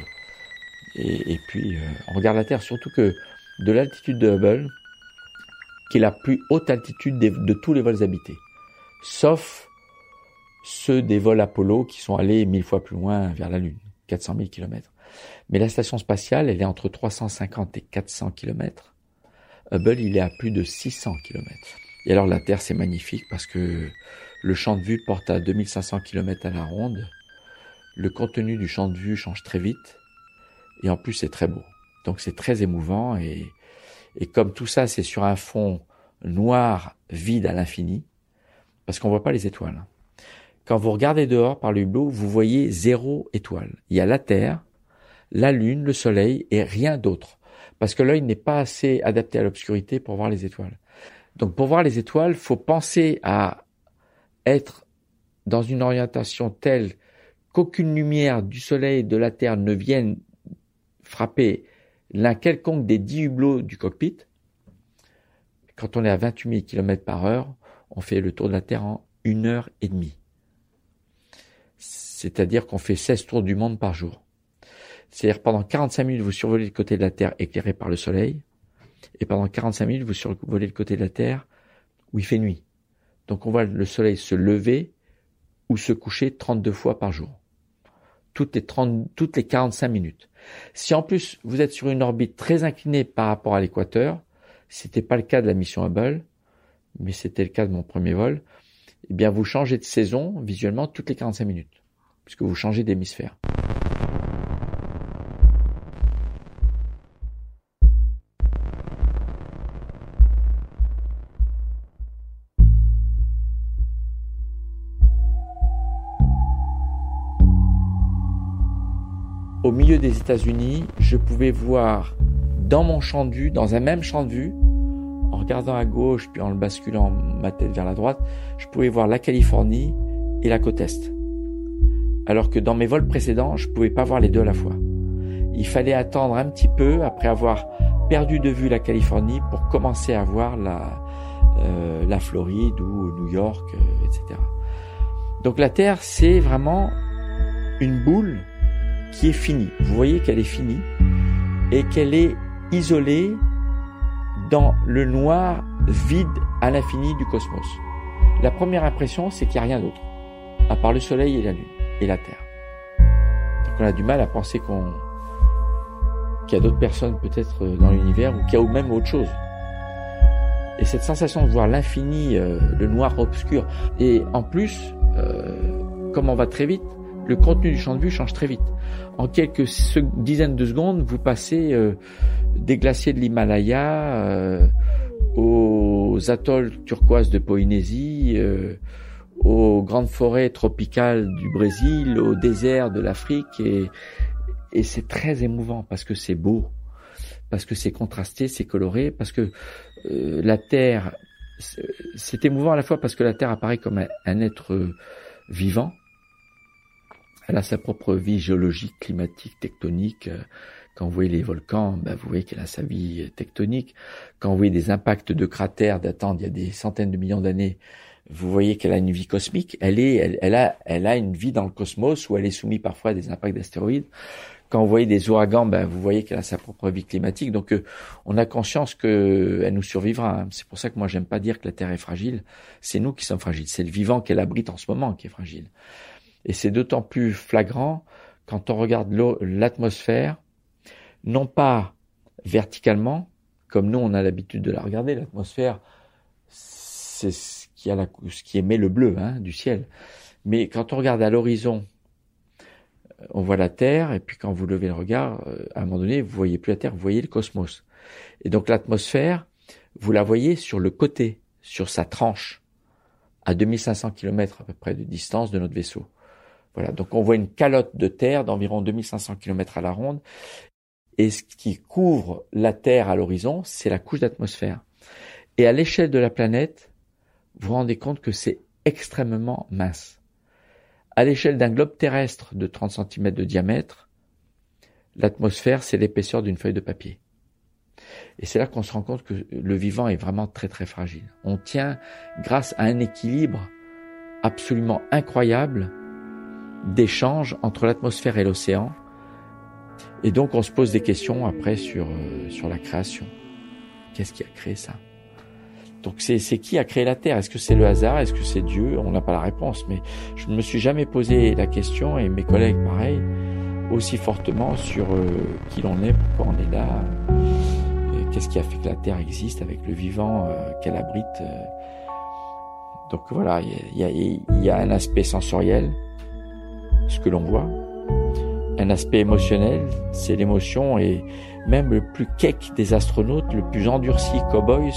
et, puis euh, on regarde la Terre. Surtout que de l'altitude de Hubble, qui est la plus haute altitude de tous les vols habités, sauf ceux des vols Apollo qui sont allés mille fois plus loin vers la Lune, 400 000 kilomètres. Mais la station spatiale, elle est entre 350 et 400 kilomètres. Hubble, il est à plus de 600 kilomètres. Et alors la Terre, c'est magnifique parce que le champ de vue porte à 2500 kilomètres à la ronde. Le contenu du champ de vue change très vite. Et en plus, c'est très beau. Donc c'est très émouvant. Et, et comme tout ça, c'est sur un fond noir, vide à l'infini, parce qu'on voit pas les étoiles. Quand vous regardez dehors par le hublot, vous voyez zéro étoile. Il y a la Terre, la Lune, le Soleil et rien d'autre. Parce que l'œil n'est pas assez adapté à l'obscurité pour voir les étoiles. Donc pour voir les étoiles, faut penser à être dans une orientation telle qu'aucune lumière du Soleil et de la Terre ne vienne frapper l'un quelconque des dix hublots du cockpit. Quand on est à 28 000 km par heure, on fait le tour de la Terre en une heure et demie c'est-à-dire qu'on fait 16 tours du monde par jour. C'est-à-dire pendant 45 minutes, vous survolez le côté de la Terre éclairé par le soleil, et pendant 45 minutes, vous survolez le côté de la Terre où il fait nuit. Donc on voit le soleil se lever ou se coucher 32 fois par jour. Toutes les, 30, toutes les 45 minutes. Si en plus vous êtes sur une orbite très inclinée par rapport à l'équateur, c'était pas le cas de la mission Hubble, mais c'était le cas de mon premier vol, eh bien vous changez de saison visuellement toutes les 45 minutes puisque vous changez d'hémisphère. Au milieu des États-Unis, je pouvais voir dans mon champ de vue, dans un même champ de vue, en regardant à gauche puis en le basculant ma tête vers la droite, je pouvais voir la Californie et la côte Est alors que dans mes vols précédents, je pouvais pas voir les deux à la fois. Il fallait attendre un petit peu après avoir perdu de vue la Californie pour commencer à voir la, euh, la Floride ou New York, euh, etc. Donc la Terre, c'est vraiment une boule qui est finie. Vous voyez qu'elle est finie et qu'elle est isolée dans le noir vide à l'infini du cosmos. La première impression, c'est qu'il n'y a rien d'autre, à part le Soleil et la Lune et la Terre. Donc on a du mal à penser qu'on qu'il y a d'autres personnes peut-être euh, dans l'univers ou qu'il y a même autre chose. Et cette sensation de voir l'infini, euh, le noir obscur, et en plus, euh, comme on va très vite, le contenu du champ de vue change très vite. En quelques dizaines de secondes, vous passez des glaciers de l'Himalaya aux atolls turquoises de Polynésie, aux grandes forêts tropicales du Brésil, au désert de l'Afrique et, et c'est très émouvant parce que c'est beau, parce que c'est contrasté, c'est coloré, parce que euh, la Terre, c'est émouvant à la fois parce que la Terre apparaît comme un, être vivant. Elle a sa propre vie géologique, climatique, tectonique. Quand vous voyez les volcans, ben vous voyez qu'elle a sa vie tectonique. Quand vous voyez des impacts de cratères datant d'il y a des centaines de millions d'années, vous voyez qu'elle a une vie cosmique, elle est, elle, a, elle a une vie dans le cosmos où elle est soumise parfois à des impacts d'astéroïdes. Quand vous voyez des ouragans, ben, vous voyez qu'elle a sa propre vie climatique. Donc, euh, on a conscience qu'elle nous survivra. C'est pour ça que moi, j'aime pas dire que la Terre est fragile. C'est nous qui sommes fragiles. C'est le vivant qu'elle abrite en ce moment qui est fragile. Et c'est d'autant plus flagrant quand on regarde l'atmosphère, non pas verticalement, comme nous on a l'habitude de la regarder. L'atmosphère, c'est ce qui émet le bleu hein, du ciel. Mais quand on regarde à l'horizon on voit la Terre, et puis quand vous levez le regard, euh, à un moment donné, vous voyez plus la Terre, vous voyez le cosmos. Et donc l'atmosphère, vous la voyez sur le côté, sur sa tranche, à 2500 km à peu près de distance de notre vaisseau. Voilà, donc on voit une calotte de Terre d'environ 2500 km à la ronde, et ce qui couvre la Terre à l'horizon, c'est la couche d'atmosphère. Et à l'échelle de la planète, vous vous rendez compte que c'est extrêmement mince. À l'échelle d'un globe terrestre de 30 cm de diamètre, l'atmosphère, c'est l'épaisseur d'une feuille de papier. Et c'est là qu'on se rend compte que le vivant est vraiment très très fragile. On tient grâce à un équilibre absolument incroyable d'échange entre l'atmosphère et l'océan. Et donc on se pose des questions après sur, euh, sur la création. Qu'est-ce qui a créé ça? Donc c'est qui a créé la Terre? Est-ce que c'est le hasard? Est-ce que c'est Dieu? On n'a pas la réponse, mais je ne me suis jamais posé la question et mes collègues pareil aussi fortement sur euh, qui l'on est, pourquoi on est là, qu'est-ce qui a fait que la Terre existe avec le vivant euh, qu'elle abrite. Euh. Donc voilà, il y a, y a, un aspect sensoriel, ce que l'on voit, un aspect émotionnel, c'est l'émotion et même le plus kek des astronautes, le plus endurci cowboy,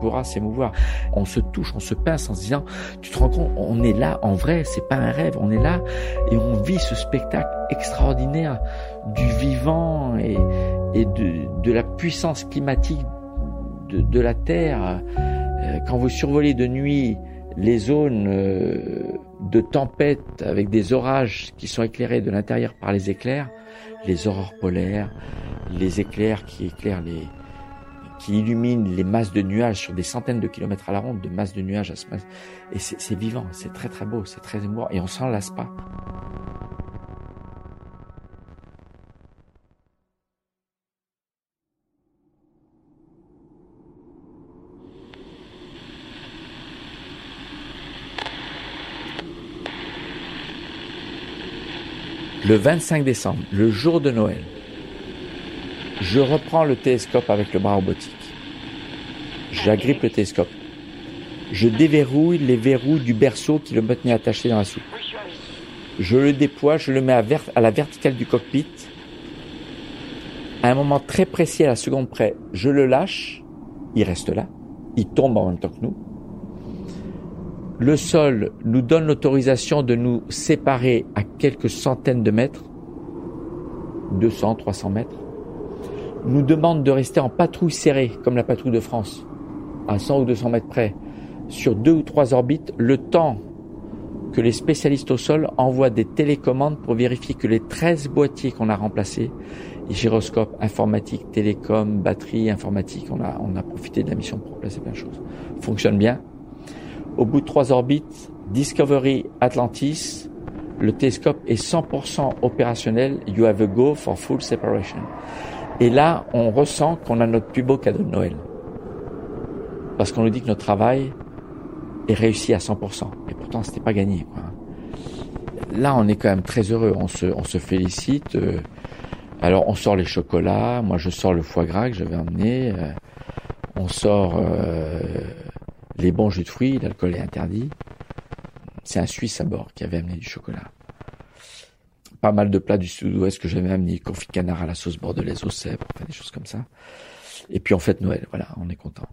pourra s'émouvoir. On se touche, on se pince en se disant, tu te rends compte, on est là en vrai, c'est pas un rêve, on est là et on vit ce spectacle extraordinaire du vivant et, de, la puissance climatique de, de la Terre. Euh, quand vous survolez de nuit les zones euh, de tempête avec des orages qui sont éclairés de l'intérieur par les éclairs, les aurores polaires, les éclairs qui éclairent les, qui illumine les masses de nuages sur des centaines de kilomètres à la ronde, de masses de nuages à ce masse. Et c'est vivant, c'est très très beau, c'est très émouvant, et on s'en lasse pas. Le 25 décembre, le jour de Noël, je reprends le télescope avec le bras robotique. J'agrippe le télescope. Je déverrouille les verrous du berceau qui le maintenait attaché dans la soupe. Je le déploie, je le mets à, à la verticale du cockpit. À un moment très précis, à la seconde près, je le lâche. Il reste là. Il tombe en même temps que nous. Le sol nous donne l'autorisation de nous séparer à quelques centaines de mètres, 200, 300 mètres nous demande de rester en patrouille serrée, comme la patrouille de France, à 100 ou 200 mètres près, sur deux ou trois orbites, le temps que les spécialistes au sol envoient des télécommandes pour vérifier que les 13 boîtiers qu'on a remplacés, gyroscope, informatique, télécom, batterie, informatique, on a, profité de la mission pour remplacer plein de choses, fonctionnent bien. Au bout de trois orbites, Discovery Atlantis, le télescope est 100% opérationnel. You have a go for full separation. Et là, on ressent qu'on a notre plus beau cadeau de Noël. Parce qu'on nous dit que notre travail est réussi à 100%. Et pourtant, c'était pas gagné. Quoi. Là, on est quand même très heureux. On se, on se félicite. Euh, alors, on sort les chocolats. Moi, je sors le foie gras que j'avais emmené. Euh, on sort euh, les bons jus de fruits. L'alcool est interdit. C'est un Suisse à bord qui avait amené du chocolat pas mal de plats du sud-ouest que j'avais amené, confit canard à la sauce bordelaise au cèpe, enfin des choses comme ça. Et puis en fait Noël, voilà, on est content.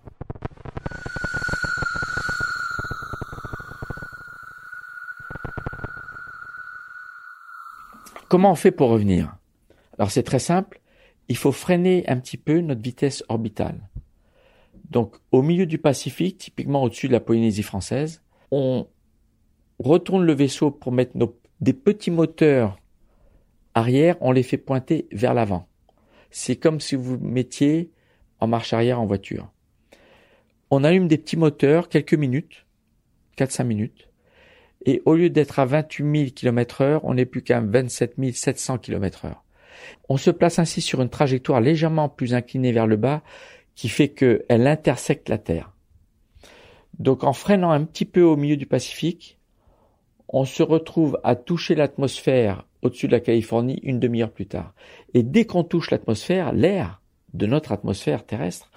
Comment on fait pour revenir? Alors c'est très simple, il faut freiner un petit peu notre vitesse orbitale. Donc au milieu du Pacifique, typiquement au-dessus de la Polynésie française, on retourne le vaisseau pour mettre nos, des petits moteurs arrière, on les fait pointer vers l'avant. C'est comme si vous mettiez en marche arrière en voiture. On allume des petits moteurs quelques minutes, 4-5 minutes, et au lieu d'être à 28 000 km heure, on n'est plus qu'à 27 700 km heure. On se place ainsi sur une trajectoire légèrement plus inclinée vers le bas qui fait qu'elle intersecte la Terre. Donc en freinant un petit peu au milieu du Pacifique, on se retrouve à toucher l'atmosphère au-dessus de la Californie une demi-heure plus tard. Et dès qu'on touche l'atmosphère, l'air de notre atmosphère terrestre,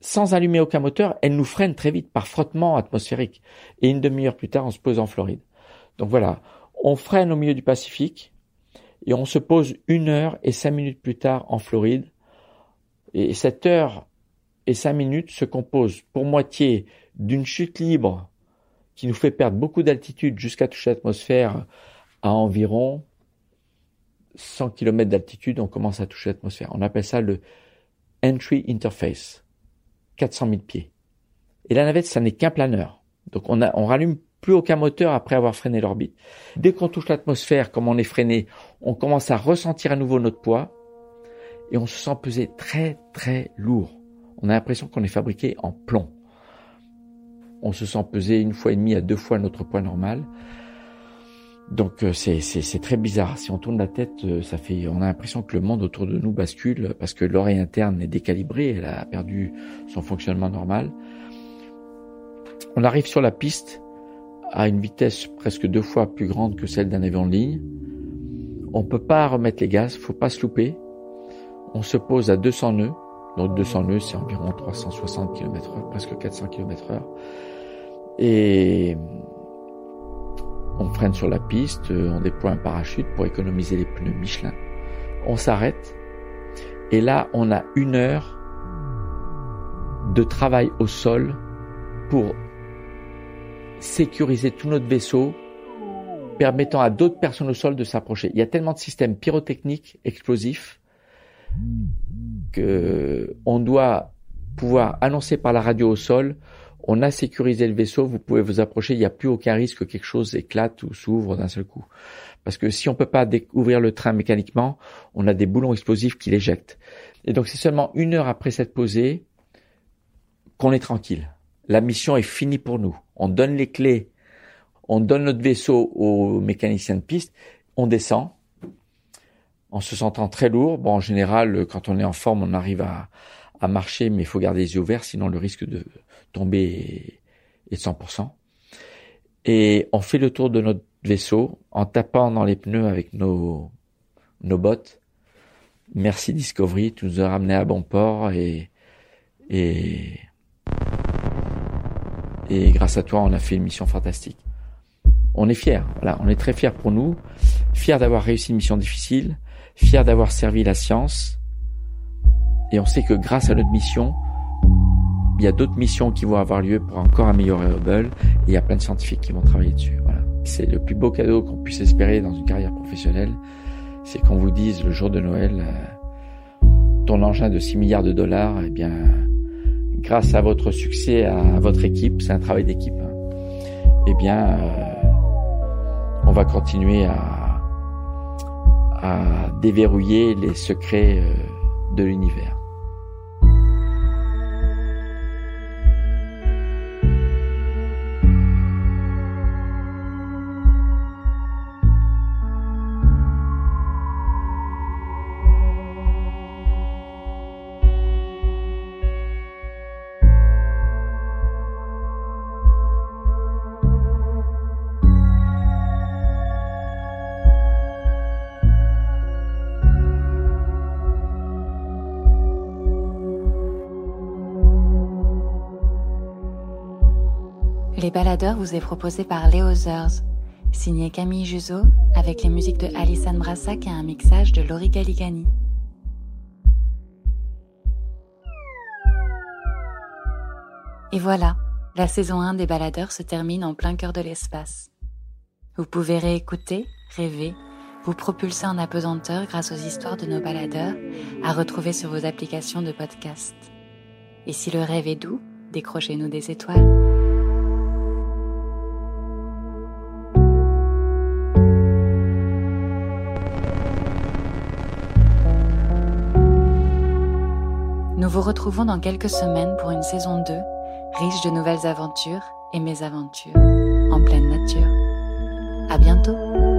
sans allumer aucun moteur, elle nous freine très vite par frottement atmosphérique. Et une demi-heure plus tard, on se pose en Floride. Donc voilà, on freine au milieu du Pacifique et on se pose une heure et cinq minutes plus tard en Floride. Et cette heure et cinq minutes se composent pour moitié d'une chute libre qui nous fait perdre beaucoup d'altitude jusqu'à toucher l'atmosphère à environ 100 km d'altitude, on commence à toucher l'atmosphère. On appelle ça le entry interface, 400 000 pieds. Et la navette, ça n'est qu'un planeur. Donc on, a, on rallume plus aucun moteur après avoir freiné l'orbite. Dès qu'on touche l'atmosphère, comme on est freiné, on commence à ressentir à nouveau notre poids et on se sent peser très très lourd. On a l'impression qu'on est fabriqué en plomb. On se sent peser une fois et demie à deux fois notre poids normal. Donc euh, c'est c'est très bizarre. Si on tourne la tête, euh, ça fait, on a l'impression que le monde autour de nous bascule parce que l'oreille interne est décalibrée, elle a perdu son fonctionnement normal. On arrive sur la piste à une vitesse presque deux fois plus grande que celle d'un avion de ligne. On peut pas remettre les gaz, faut pas se louper. On se pose à 200 nœuds. Donc 200 nœuds, c'est environ 360 km heure, presque 400 km heure. Et on freine sur la piste, on déploie un parachute pour économiser les pneus Michelin. On s'arrête. Et là, on a une heure de travail au sol pour sécuriser tout notre vaisseau, permettant à d'autres personnes au sol de s'approcher. Il y a tellement de systèmes pyrotechniques, explosifs, que on doit pouvoir annoncer par la radio au sol, on a sécurisé le vaisseau, vous pouvez vous approcher, il n'y a plus aucun risque que quelque chose éclate ou s'ouvre d'un seul coup. Parce que si on peut pas ouvrir le train mécaniquement, on a des boulons explosifs qui l'éjectent. Et donc c'est seulement une heure après cette posée qu'on est tranquille. La mission est finie pour nous on donne les clés, on donne notre vaisseau au mécanicien de piste, on descend en se sentant très lourd. Bon, en général, quand on est en forme, on arrive à, marcher, mais il faut garder les yeux ouverts, sinon le risque de tomber est de 100%. Et on fait le tour de notre vaisseau en tapant dans les pneus avec nos, nos bottes. Merci Discovery, tu nous as ramené à bon port et, et et grâce à toi, on a fait une mission fantastique. On est fiers, voilà, on est très fiers pour nous, fiers d'avoir réussi une mission difficile, fiers d'avoir servi la science. Et on sait que grâce à notre mission, il y a d'autres missions qui vont avoir lieu pour encore améliorer Hubble et il y a plein de scientifiques qui vont travailler dessus. Voilà. C'est le plus beau cadeau qu'on puisse espérer dans une carrière professionnelle, c'est qu'on vous dise le jour de Noël, euh, ton engin de 6 milliards de dollars, eh bien, grâce à votre succès, à votre équipe, c'est un travail d'équipe, hein. eh bien, euh, on va continuer à, à déverrouiller les secrets euh, de l'univers. Les baladeurs vous est proposé par Léo Zers, signé Camille Juzo, avec les musiques de Alison Brassac et un mixage de Laurie Galigani. Et voilà, la saison 1 des baladeurs se termine en plein cœur de l'espace. Vous pouvez réécouter, rêver, vous propulser en apesanteur grâce aux histoires de nos baladeurs à retrouver sur vos applications de podcast. Et si le rêve est doux, décrochez-nous des étoiles. Vous retrouvons dans quelques semaines pour une saison 2, riche de nouvelles aventures et mésaventures, en pleine nature. À bientôt!